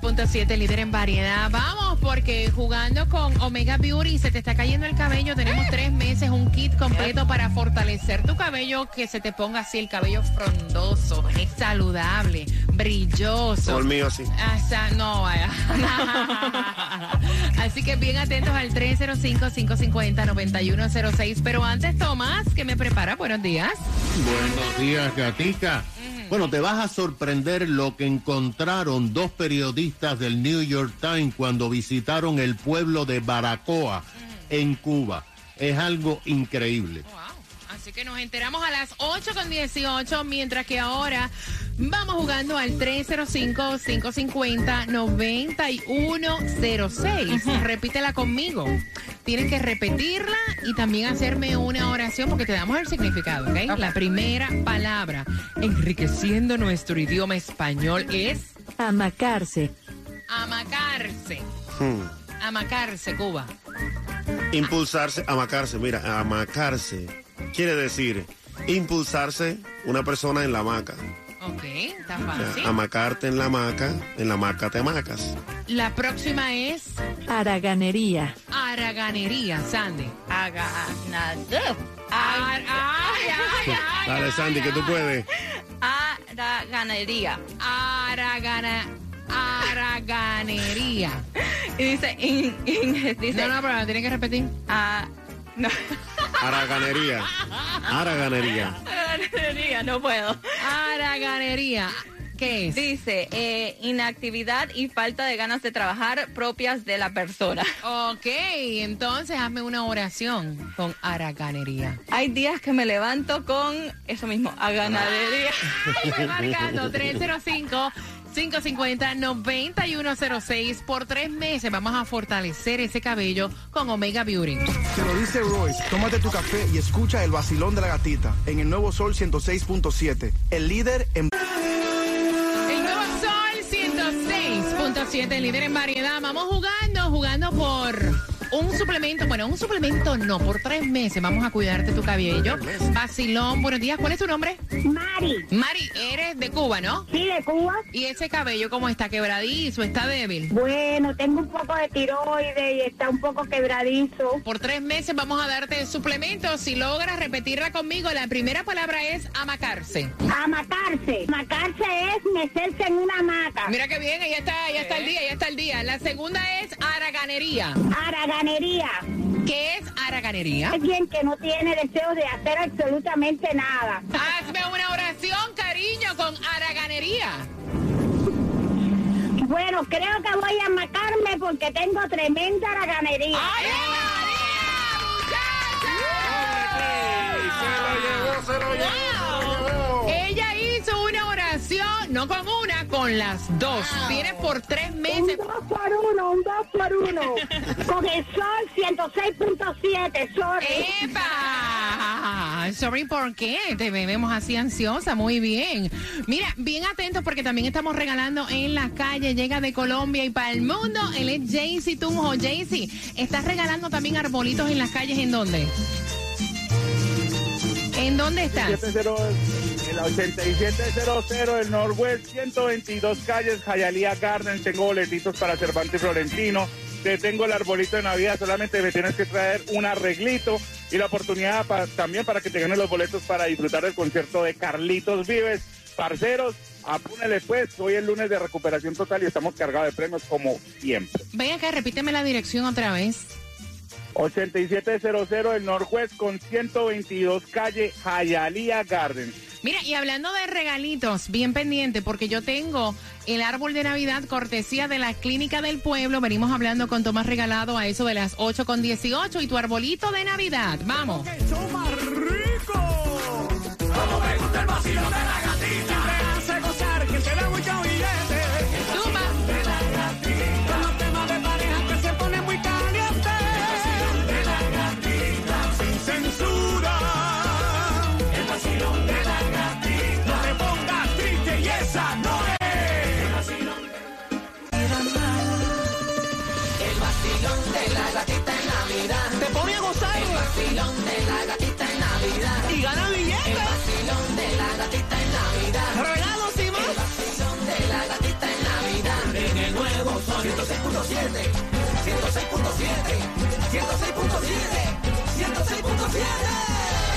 106.7, líder en variedad. Vamos, porque jugando con Omega Beauty se te está cayendo el cabello. Tenemos tres meses, un kit completo para fortalecer tu cabello, que se te ponga así el cabello frondoso, es saludable, brilloso. Como el mío, sí. Hasta, no, vaya. Así que bien atentos al 305-550-9106. Pero antes, Tomás, que me prepara. Buenos días. Buenos días, gatica. Bueno, te vas a sorprender lo que encontraron dos periodistas del New York Times cuando visitaron el pueblo de Baracoa, en Cuba. Es algo increíble. Así que nos enteramos a las 8 con 18, mientras que ahora vamos jugando al 305-550-9106. Repítela conmigo. Tienes que repetirla y también hacerme una oración porque te damos el significado, ¿ok? La primera palabra, enriqueciendo nuestro idioma español, es Amacarse. amacarse. Hmm. Amacarse, Cuba. Impulsarse, amacarse, mira, amacarse quiere decir impulsarse una persona en la hamaca. Ok, está O sea, fácil. amacarte en la hamaca, en la hamaca te amacas. La próxima es Haraganería. haraganería, Sandy. Aganadero. Ar- ay, ay, ay, Dale, ay, Sandy, que tú puedes. Araganería. Aragana, araganería. Y dice, in, in- dice, No, no, pero tiene que repetir. ah, no. Araganería. Araganería. Araganería, no puedo. Araganería. ¿Qué es? Dice, eh, inactividad y falta de ganas de trabajar propias de la persona. Ok, entonces hazme una oración con araganería. Hay días que me levanto con eso mismo, a ganadería. Estoy marcando 305 550-9106 por tres meses. Vamos a fortalecer ese cabello con Omega Beauty. Te lo dice Royce, tómate tu café y escucha el vacilón de la gatita en el nuevo Sol 106.7, el líder en... El nuevo Sol 106.7, líder en variedad. Vamos jugando, jugando por un suplemento. Bueno, un suplemento no, por tres meses vamos a cuidarte tu cabello. Vacilón, buenos días. ¿Cuál es tu nombre? Mari, Mari, eres de Cuba, ¿no? sí, de Cuba. ¿Y ese cabello cómo está? ¿Quebradizo? ¿Está débil? Bueno, tengo un poco de tiroides y está un poco quebradizo. Por tres meses vamos a darte suplementos. Si logras repetirla conmigo, la primera palabra es amacarse. Amacarse. Amacarse es mecerse en una hamaca. Mira qué bien, ya está, ya está el día, ya está el día. La segunda es haraganería. Araganería. ¿Qué es haraganería? Alguien que no tiene deseo de hacer absolutamente nada. Hazme una oración, cariño, con haraganería. Bueno, creo que voy a amacarme porque tengo tremenda araganería. ¡Ay, María, Wow. Ella hizo una no con una, con las dos. Tienes por tres Un meses. dos por uno, un dos por uno. Con el sol 106.7, sol. ¡Epa! Sorry, ¿por qué? Te vemos así ansiosa, muy bien. Mira, bien atentos porque también estamos regalando en la calle, llega de Colombia y para el mundo. Él es Jaycee Tunjo. Jaycee, ¿estás regalando también arbolitos en las calles? ¿En dónde? ¿En dónde estás? En la 8700 del Northwest, 122 calles, Jayalía Garden. Tengo boletitos para Cervantes Florentino. Te tengo el arbolito de Navidad. Solamente me tienes que traer un arreglito y la oportunidad pa- también para que te ganes los boletos para disfrutar del concierto de Carlitos Vives. Parceros, apúnele pues. Hoy es lunes de recuperación total y estamos cargados de premios como siempre. Ven acá, repíteme la dirección otra vez. 8700 del Northwest con 122 calle Jayalía Garden. Mira, y hablando de regalitos, bien pendiente, porque yo tengo el árbol de Navidad cortesía de la Clínica del Pueblo. Venimos hablando con Tomás Regalado a eso de las 8 con 18 y tu arbolito de Navidad. Vamos.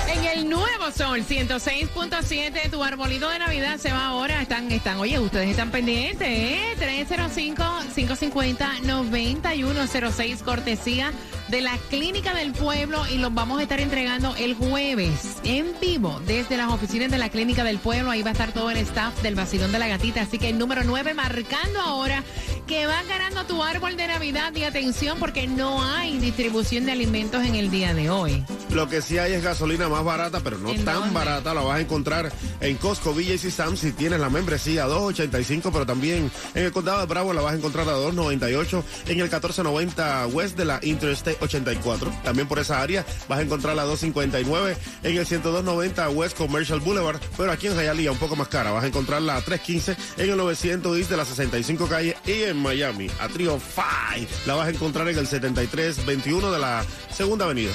En el nuevo Sol 106.7, tu arbolito de Navidad se va ahora. Están, están, oye, ustedes están pendientes, ¿eh? 305-550-9106, cortesía de la Clínica del Pueblo y los vamos a estar entregando el jueves en vivo desde las oficinas de la Clínica del Pueblo. Ahí va a estar todo el staff del Vacilón de la Gatita. Así que el número 9 marcando ahora que va ganando tu árbol de Navidad. Y atención porque no hay distribución de alimentos en el día de hoy. Lo que sí hay es gasolina más barata, pero no ¿En tan dónde? barata. La vas a encontrar en Costco, Villas y Sam si tienes la membresía 2.85, pero también en el condado de Bravo la vas a encontrar a 2.98, en el 1490 West de la Interstate 84. También por esa área vas a encontrar la 2.59 en el 10290 West Commercial Boulevard, pero aquí en Hialeah un poco más cara. Vas a encontrar la 315 en el 900 East de la 65 calle y en Miami a Trio 5 la vas a encontrar en el 7321 de la Segunda Avenida.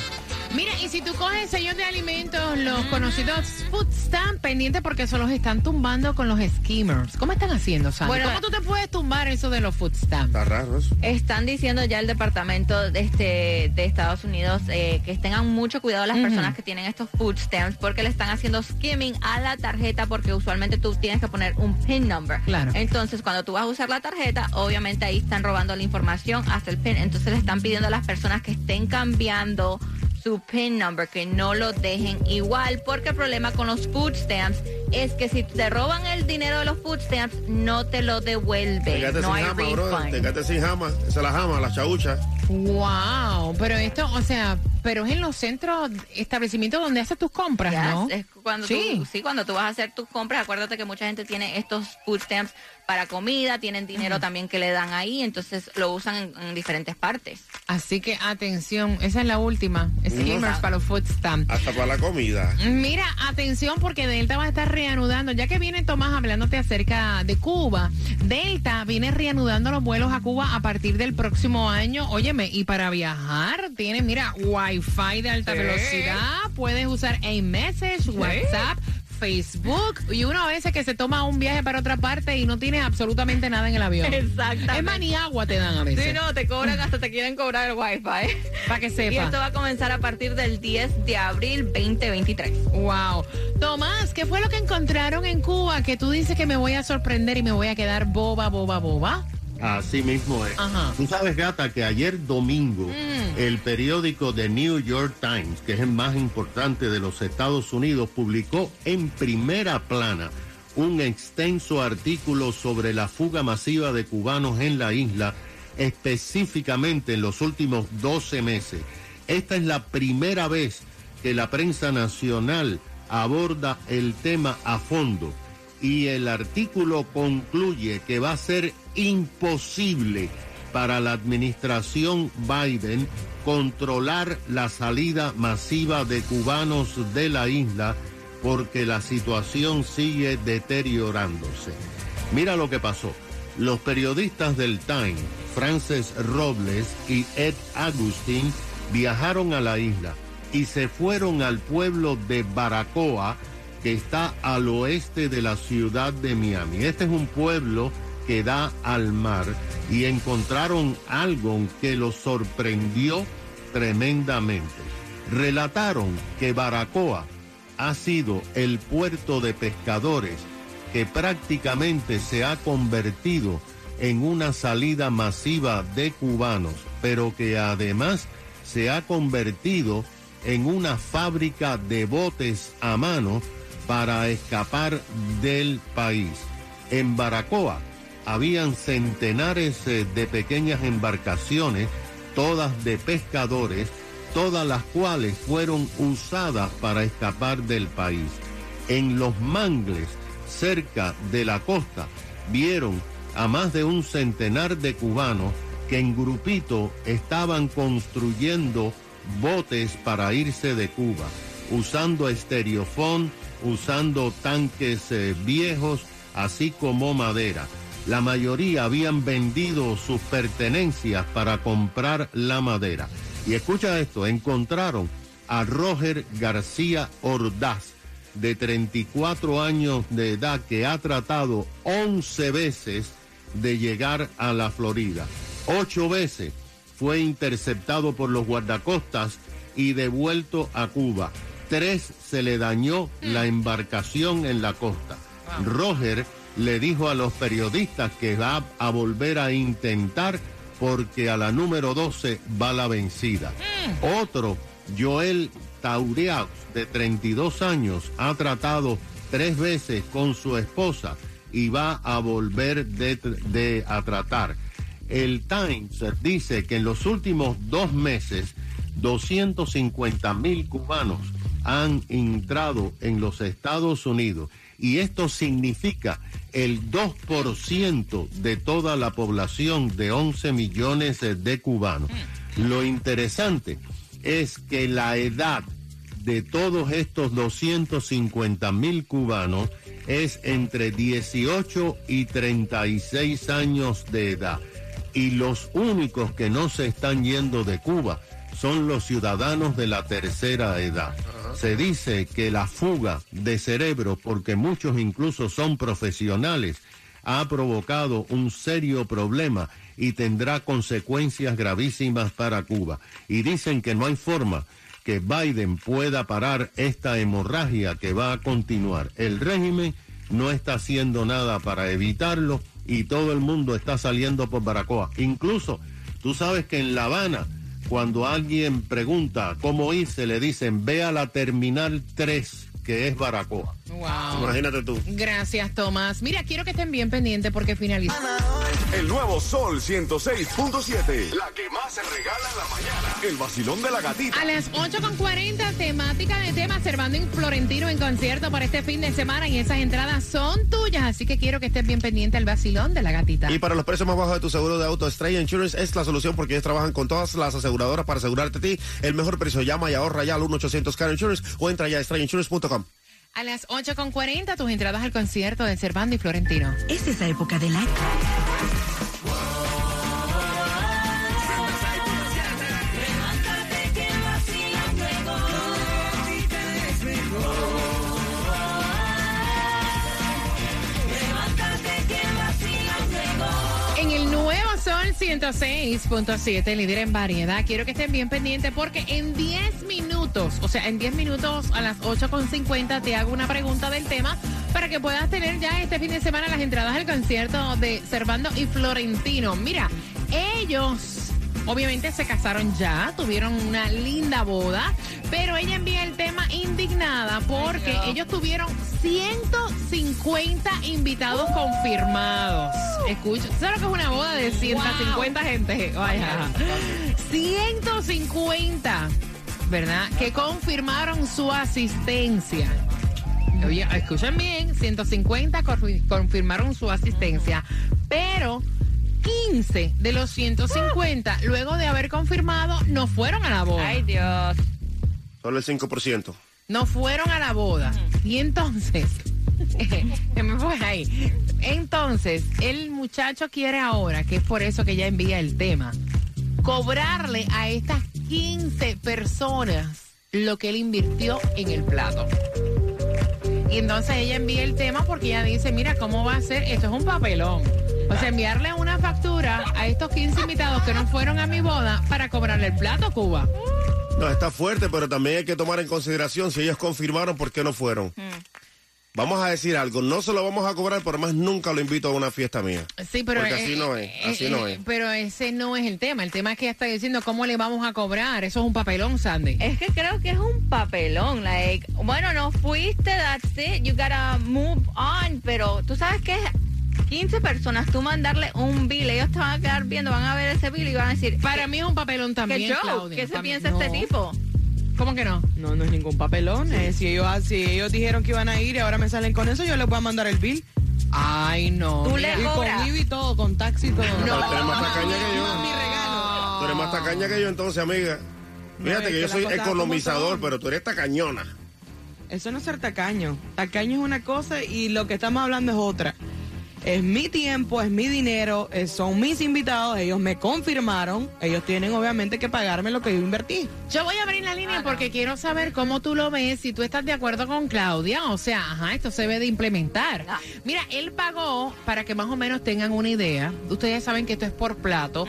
Mira, y si tú coges sellos de alimentos, los conocidos food stamp, pendiente porque se los están tumbando con los skimmers. ¿Cómo están haciendo, Sandy? Bueno, ¿Cómo tú te puedes tumbar eso de los food stamps? Está raro eso. Están diciendo ya el departamento de, este, de Estados Unidos eh, que tengan mucho cuidado las personas que tienen estos food stamps porque le están haciendo skimming a la tarjeta porque usualmente tú tienes que poner un PIN number. Claro. Entonces cuando tú vas a usar la tarjeta, obviamente ahí están robando la información hasta el PIN. Entonces le están pidiendo a las personas que estén cambiando su PIN number, que no lo dejen igual, porque el problema con los food stamps es que si te roban el dinero de los food stamps, no te lo devuelven. quedaste No sin hay jama, bro. refund. Te quedaste sin jama. Esa es la jama, la chaucha. Wow, pero esto, o sea, pero es en los centros, establecimientos donde haces tus compras, Yes, ¿no? es cuando Sí. tú, sí, cuando tú vas a hacer tus compras, acuérdate que mucha gente tiene estos food stamps para comida, tienen dinero también que le dan ahí, entonces lo usan en, en diferentes partes. Así que atención, esa es la última. Skimmers para los food stamps. Hasta para la comida. Mira, atención porque Delta va a estar reanudando, ya que viene Tomás hablándote acerca de Cuba. Delta viene reanudando los vuelos a Cuba a partir del próximo año. Óyeme, y para viajar tienes, mira, Wi-Fi de alta Sí. velocidad, puedes usar iMessage, WhatsApp. Facebook y uno a veces que se toma un viaje para otra parte y no tiene absolutamente nada en el avión. Exactamente. Es más, ni agua te dan a veces. Sí, no, te cobran hasta te quieren cobrar el wifi. Para que Y sepa. esto va a comenzar a partir del 10 de abril 2023. Wow. Tomás, ¿qué fue lo que encontraron en Cuba que tú dices que me voy a sorprender y me voy a quedar boba, boba, boba? Así mismo es. Ajá. Tú sabes, gata, que ayer domingo Mm. el periódico The New York Times, que es el más importante de los Estados Unidos, publicó en primera plana un extenso artículo sobre la fuga masiva de cubanos en la isla, específicamente en los últimos 12 meses. Esta es la primera vez que la prensa nacional aborda el tema a fondo y el artículo concluye que va a ser imposible para la administración Biden controlar la salida masiva de cubanos de la isla porque la situación sigue deteriorándose. Mira lo que pasó. Los periodistas del Time, Frances Robles y Ed Agustín, viajaron a la isla y se fueron al pueblo de Baracoa, que está al oeste de la ciudad de Miami. Este es un pueblo que da al mar y encontraron algo que los sorprendió tremendamente. Relataron que Baracoa ha sido el puerto de pescadores que prácticamente se ha convertido en una salida masiva de cubanos, pero que además se ha convertido en una fábrica de botes a mano para escapar del país. En Baracoa habían centenares eh, de pequeñas embarcaciones, todas de pescadores, todas las cuales fueron usadas para escapar del país. En los mangles, cerca de la costa, vieron a más de un centenar de cubanos que en grupito estaban construyendo botes para irse de Cuba, usando estereofón, usando tanques eh, viejos, así como madera. La mayoría habían vendido sus pertenencias para comprar la madera. Y escucha esto, encontraron a Roger García Ordaz, de 34 años de edad, que ha tratado 11 veces de llegar a la Florida. Ocho veces fue interceptado por los guardacostas y devuelto a Cuba. Tres se le dañó la embarcación en la costa. Roger le dijo a los periodistas que va a volver a intentar porque a la número 12 va la vencida. Otro, Joel Taureaux, de 32 años, ha tratado tres veces con su esposa y va a volver de, de- a tratar. El Times dice que en los últimos dos meses 250 mil cubanos han entrado en los Estados Unidos y esto significa el 2% de toda la población de 11 millones de cubanos. Lo interesante es que la edad de todos estos 250 mil cubanos es entre 18 y 36 años de edad. Y los únicos que no se están yendo de Cuba son los ciudadanos de la tercera edad. Se dice que la fuga de cerebro, porque muchos incluso son profesionales, ha provocado un serio problema y tendrá consecuencias gravísimas para Cuba. Y dicen que no hay forma que Biden pueda parar esta hemorragia que va a continuar. El régimen no está haciendo nada para evitarlo y todo el mundo está saliendo por Baracoa. Incluso, tú sabes que en La Habana, cuando alguien pregunta cómo irse, le dicen, ve a la Terminal 3, que es Baracoa. Wow. Imagínate tú. Gracias, Tomás. Mira, quiero que estén bien pendientes porque finaliza. El nuevo Sol 106.7. La que más se regala en la mañana. El vacilón de la gatita. A las 8.40, temática de tema Servando en Florentino en concierto para este fin de semana y esas entradas son tuyas, así que quiero que estés bien pendiente al vacilón de la gatita. Y para los precios más bajos de tu seguro de auto, Estrella Insurance es la solución porque ellos trabajan con todas las aseguradoras para asegurarte a ti el mejor precio. Llama y ahorra ya al 1-800-CAR Insurance o entra ya a estrellainsurance.com. A las 8.40, tus entradas al concierto de Servando y Florentino. Es esa época del año. Sol 106.7, líder en variedad. Quiero que estén bien pendientes porque en 10 minutos, o sea, en 10 minutos a las 8.50 te hago una pregunta del tema para que puedas tener ya este fin de semana las entradas al concierto de Servando y Florentino. Mira, ellos obviamente se casaron ya, tuvieron una linda boda, pero ella envía el tema indignada porque ellos tuvieron 150 invitados confirmados. Escucha, ¿sabes lo que es una boda de 150 gente? Vaya. 150, ¿verdad? Que confirmaron su asistencia. Oye, escuchen bien, 150 confi- confirmaron su asistencia, pero 15 de los 150, luego de haber confirmado, no fueron a la boda. Ay, Dios. Solo el 5%. No fueron a la boda. Y entonces, ¿qué me fue ahí? Entonces, el muchacho quiere ahora, que es por eso que ella envía el tema, cobrarle a estas 15 personas lo que él invirtió en el plato. Y entonces ella envía el tema porque ella dice, mira, ¿cómo va a ser? Esto es un papelón. O sea, enviarle una factura a estos 15 invitados que no fueron a mi boda para cobrarle el plato, Cuba. No, está fuerte, pero también hay que tomar en consideración si ellos confirmaron por qué no fueron. Vamos a decir algo, no se lo vamos a cobrar, pero más nunca lo invito a una fiesta mía. Sí, pero, Porque eh, así no es, así eh, no eh, es. pero ese no es el tema. El tema es que ella está diciendo cómo le vamos a cobrar. Eso es un papelón, Sandy. Es que creo que es un papelón, like, bueno, no fuiste, that's it, you gotta move on, pero tú sabes que 15 personas, tú mandarle un bill, ellos te van a quedar viendo, van a ver ese bill y van a decir, Para mí es un papelón también, ¿qué? Claudia. ¿Qué se piensa este tipo? ¿Cómo que no? No, no es ningún papelón. eh, si, ellos, si ellos dijeron que iban a ir y ahora me salen con eso, yo les voy a mandar el bill. Ay, no. Tú mira. le Y con cobras. IVA y todo, con taxi y todo. No, tú eres más tacaña que yo. Mi regalo. Tú eres más tacaña que yo entonces, amiga. Fíjate que que yo soy economizador, pero tú eres tacañona. Eso no es ser tacaño. Tacaño es una cosa y lo que estamos hablando es otra. Es mi tiempo, es mi dinero, eh, son mis invitados, ellos me confirmaron, ellos tienen obviamente que pagarme lo que yo invertí. Yo voy a abrir la línea porque quiero saber cómo tú lo ves, si tú estás de acuerdo con Claudia. O sea, ajá, esto se debe de implementar. Ah. Mira, él pagó, para que más o menos tengan una idea, ustedes saben que esto es por plato,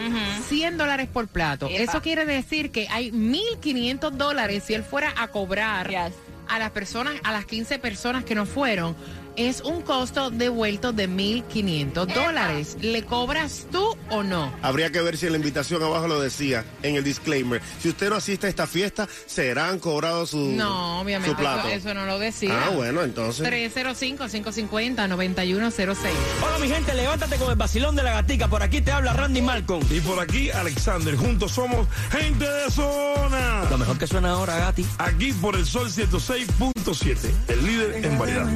100 dólares por plato. Epa. Eso quiere decir que hay 1.500 dólares si él fuera a cobrar Yes. a las personas, a las 15 personas que no fueron. Es un costo devuelto de 1.500 dólares. ¿Le cobras tú o no? Habría que ver si en la invitación abajo lo decía, en el disclaimer. Si usted no asiste a esta fiesta, serán cobrados su, No, su obviamente plato. eso, eso no lo decía. Ah, bueno, entonces. 305-550-9106. Hola mi gente, levántate con el vacilón de la gatica. Por aquí te habla Randy Malcolm. Y por aquí, Alexander. Juntos somos gente de zona. Lo mejor que suena ahora, Gati. Aquí por el Sol 106.7, el líder en variedad.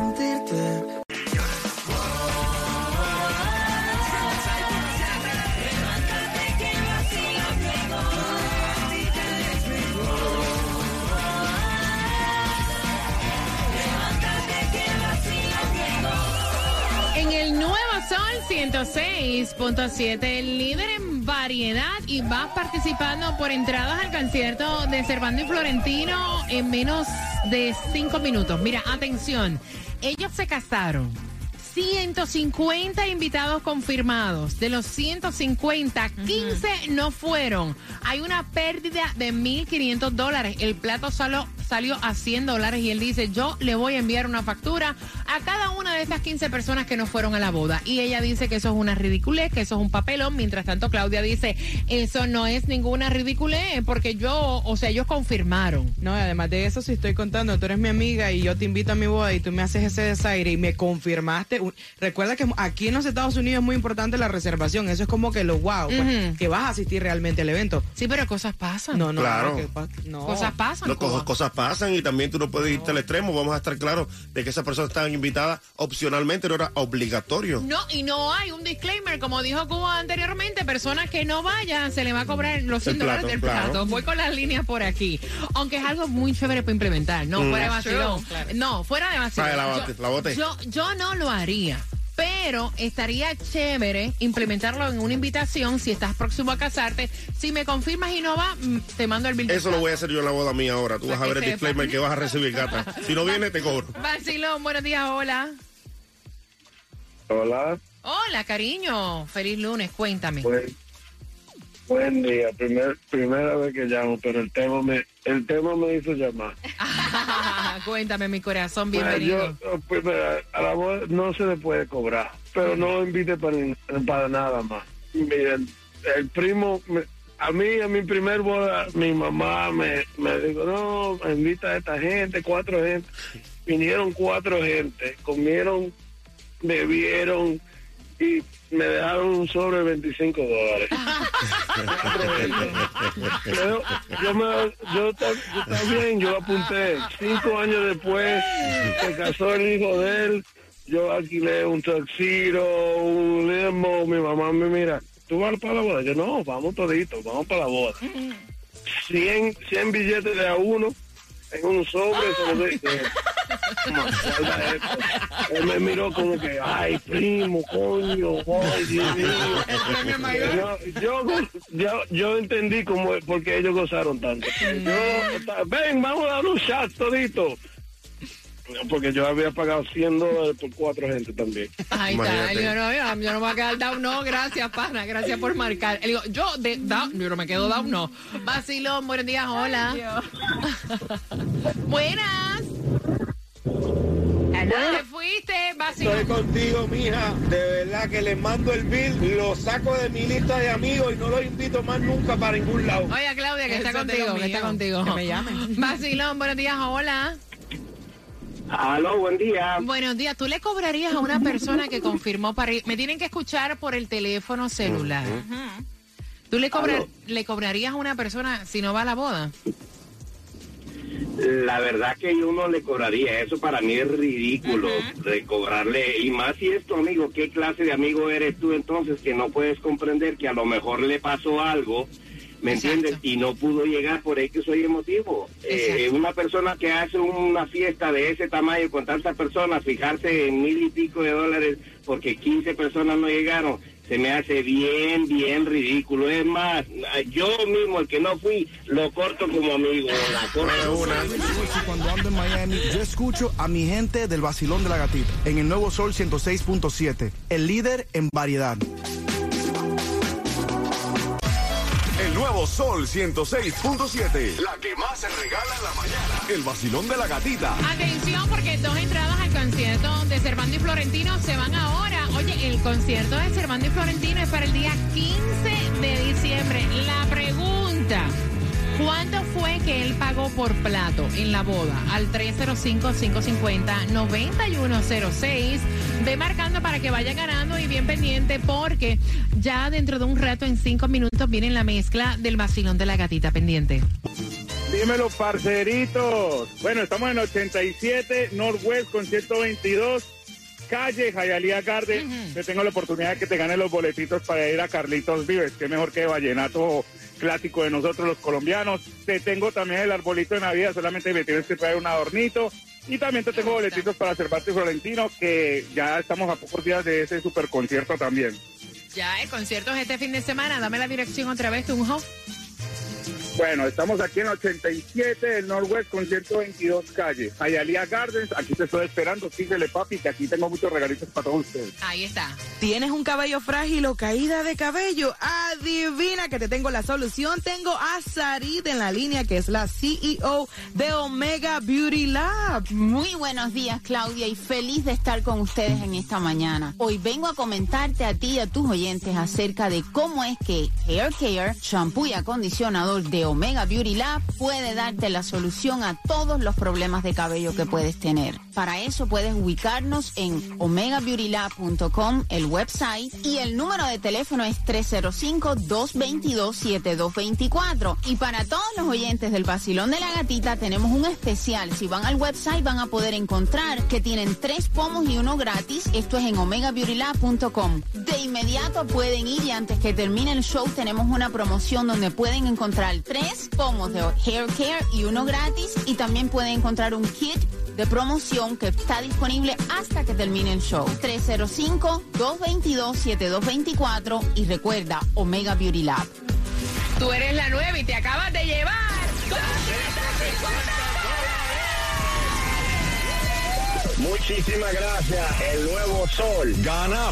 En el Nuevo Sol 106.7, el líder en variedad y vas participando por entradas al concierto de Cervando y Florentino en menos de cinco minutos. Mira, atención, ellos se casaron. 150 invitados confirmados. De los 150, 15 no fueron. Hay una pérdida de 1.500 dólares. El plato solo salió a 100 dólares y él dice, yo le voy a enviar una factura a cada una de estas 15 personas que no fueron a la boda. Y ella dice que eso es una ridiculez, que eso es un papelón. Mientras tanto, Claudia dice, eso no es ninguna ridiculez porque yo, o sea, ellos confirmaron. No, y además de eso, si estoy contando, tú eres mi amiga y yo te invito a mi boda y tú me haces ese desaire y me confirmaste. un- Recuerda que aquí en los Estados Unidos es muy importante la reservación. Eso es como que lo wow, pues, que vas a asistir realmente al evento. Sí, pero cosas pasan. No, no, Claro. no, que no. Cosas pasan. Co- cosas pasan y también tú no puedes irte al extremo. Vamos a estar claros de que esas personas estaban invitadas opcionalmente, no era obligatorio. No, y no hay un disclaimer, como dijo Cuba anteriormente, personas que no vayan, se le va a cobrar los 100 El dólares plato, del claro. plato. Voy con las líneas por aquí. Aunque es algo muy chévere para implementar, no, Mm. fuera de That's vacilón. true, No, fuera de vacilón. Vaya, la Yo- bote, la bote. Yo, yo no lo haría. Pero estaría chévere implementarlo en una invitación si estás próximo a casarte. Si me confirmas y no va, mm, te mando el bill. Eso lo voy a hacer yo en la boda mía ahora. Tú vas a ver el sepa. disclaimer que vas a recibir, gata. Si no viene, te cobro. Vacilón, buenos días, hola. Hola, Hola, cariño. Feliz lunes, cuéntame. buen, buen día. Primer, primera vez que llamo, pero el tema me, el tema me hizo llamar. cuéntame, mi corazón, Bueno, bienvenido. yo, pues, a la boda no se le puede cobrar, pero no invite para, para nada más. Miren, el primo, a mí, a mi primer boda, mi mamá me, me dijo, no, invita a esta gente, cuatro gente. Vinieron cuatro gente, comieron, bebieron y me dejaron un sobre de 25 dólares. yo, yo, me, yo, yo también, yo apunté. Cinco años después, se casó el hijo de él. Yo alquilé un tuxedo, un limo. Mi mamá me mira, ¿tú vas para la boda? Yo, no, vamos toditos, vamos para la boda. 100, 100 billetes de a uno en un sobre. se lo esto. Él me miró como que, ay, primo, coño, ay, Dios mío. No, yo, yo, yo entendí como porque ellos gozaron tanto. Yo, ven, vamos a dar un shot todito. Porque yo había pagado 100 dólares por cuatro gente también. Ahí está. Dijo, no, yo, yo no me voy a quedar down, no, gracias, pana, gracias por marcar. Él yo de down, yo no me quedo down, no. Vacilón, buenos días, hola. Buenas. ¿Te fuiste, Vacilón? Estoy contigo, mija. De verdad que le mando el bill, lo saco de mi lista de amigos y no lo invito más nunca para ningún lado. Oye, Claudia, que Eso está contigo, que está contigo. Que me llamen. Vacilón, buenos días, hola. Aló, buen día. Buenos días. ¿Tú le cobrarías a una persona que confirmó para ir? Me tienen que escuchar por el teléfono celular. ¿Tú le, cobrarías a una persona si no va a la boda? La verdad que yo no le cobraría, eso para mí es ridículo, de cobrarle, y más si es tu amigo, ¿qué clase de amigo eres tú entonces que no puedes comprender que a lo mejor le pasó algo, ¿me entiendes? Y no pudo llegar por X o Y motivo. Eh, una persona que hace una fiesta de ese tamaño con tantas personas, fijarse en mil y pico de dólares porque 15 personas no llegaron, se me hace bien, bien ridículo. Es más, yo mismo, el que no fui, lo corto como amigo. La corto una. Cuando ando en Miami, yo escucho a mi gente del vacilón de la gatita en el nuevo Sol 106.7, el líder en variedad. Sol 106.7. La que más se regala en la mañana. El vacilón de la gatita. Atención, porque dos entradas al concierto de Servando y Florentino se van ahora. Oye, el concierto de Servando y Florentino es para el día 15 de diciembre. La pregunta. ¿Cuánto fue que él pagó por plato en la boda? Al 305-550-9106. Ve marcando para que vaya ganando y bien pendiente porque ya dentro de un rato, en cinco minutos, viene la mezcla del vacilón de la gatita pendiente. Dímelo, parceritos. Bueno, estamos en 87 Northwest con 122. Calle Jayalía Garden. Yo tengo la oportunidad de que te gane los boletitos para ir a Carlitos Vives, que mejor que vallenato clásico de nosotros los colombianos. Te tengo también el arbolito de Navidad, solamente me tienes que traer un adornito. Y también te tengo boletitos para Cervantes Florentino, que ya estamos a pocos días de ese super concierto también. Ya, el concierto es este fin de semana. Dame la dirección otra vez, Tunjo. Bueno, estamos aquí en 87 del Northwest con 122 calles. Hialeah Gardens, aquí te estoy esperando. Síguele, papi, que aquí tengo muchos regalitos para todos ustedes. Ahí está. ¿Tienes un cabello frágil o caída de cabello? Adivina que te tengo la solución. Tengo a Sarit en la línea, que es la CEO de Omega Beauty Lab. Muy buenos días, Claudia, y feliz de estar con ustedes en esta mañana. Hoy vengo a comentarte a ti y a tus oyentes acerca de cómo es que Hair Care, shampoo y acondicionador de Omega Beauty Lab puede darte la solución a todos los problemas de cabello que puedes tener. Para eso puedes ubicarnos en omegabeautylab.com, el website, y el número de teléfono es 305-222-7224. Y para todos los oyentes del Basilón de la Gatita tenemos un especial. Si van al website van a poder encontrar que tienen tres pomos y uno gratis. Esto es en omegabeautylab.com. De inmediato pueden ir y antes que termine el show tenemos una promoción donde pueden encontrar tres pomos de hair care y uno gratis. Y también pueden encontrar un kit de promoción que está disponible hasta que termine el show. 305-222-7224 y recuerda Omega Beauty Lab. Tú eres la nueva y te acabas de llevar. Muchísimas gracias. El nuevo sol. Gana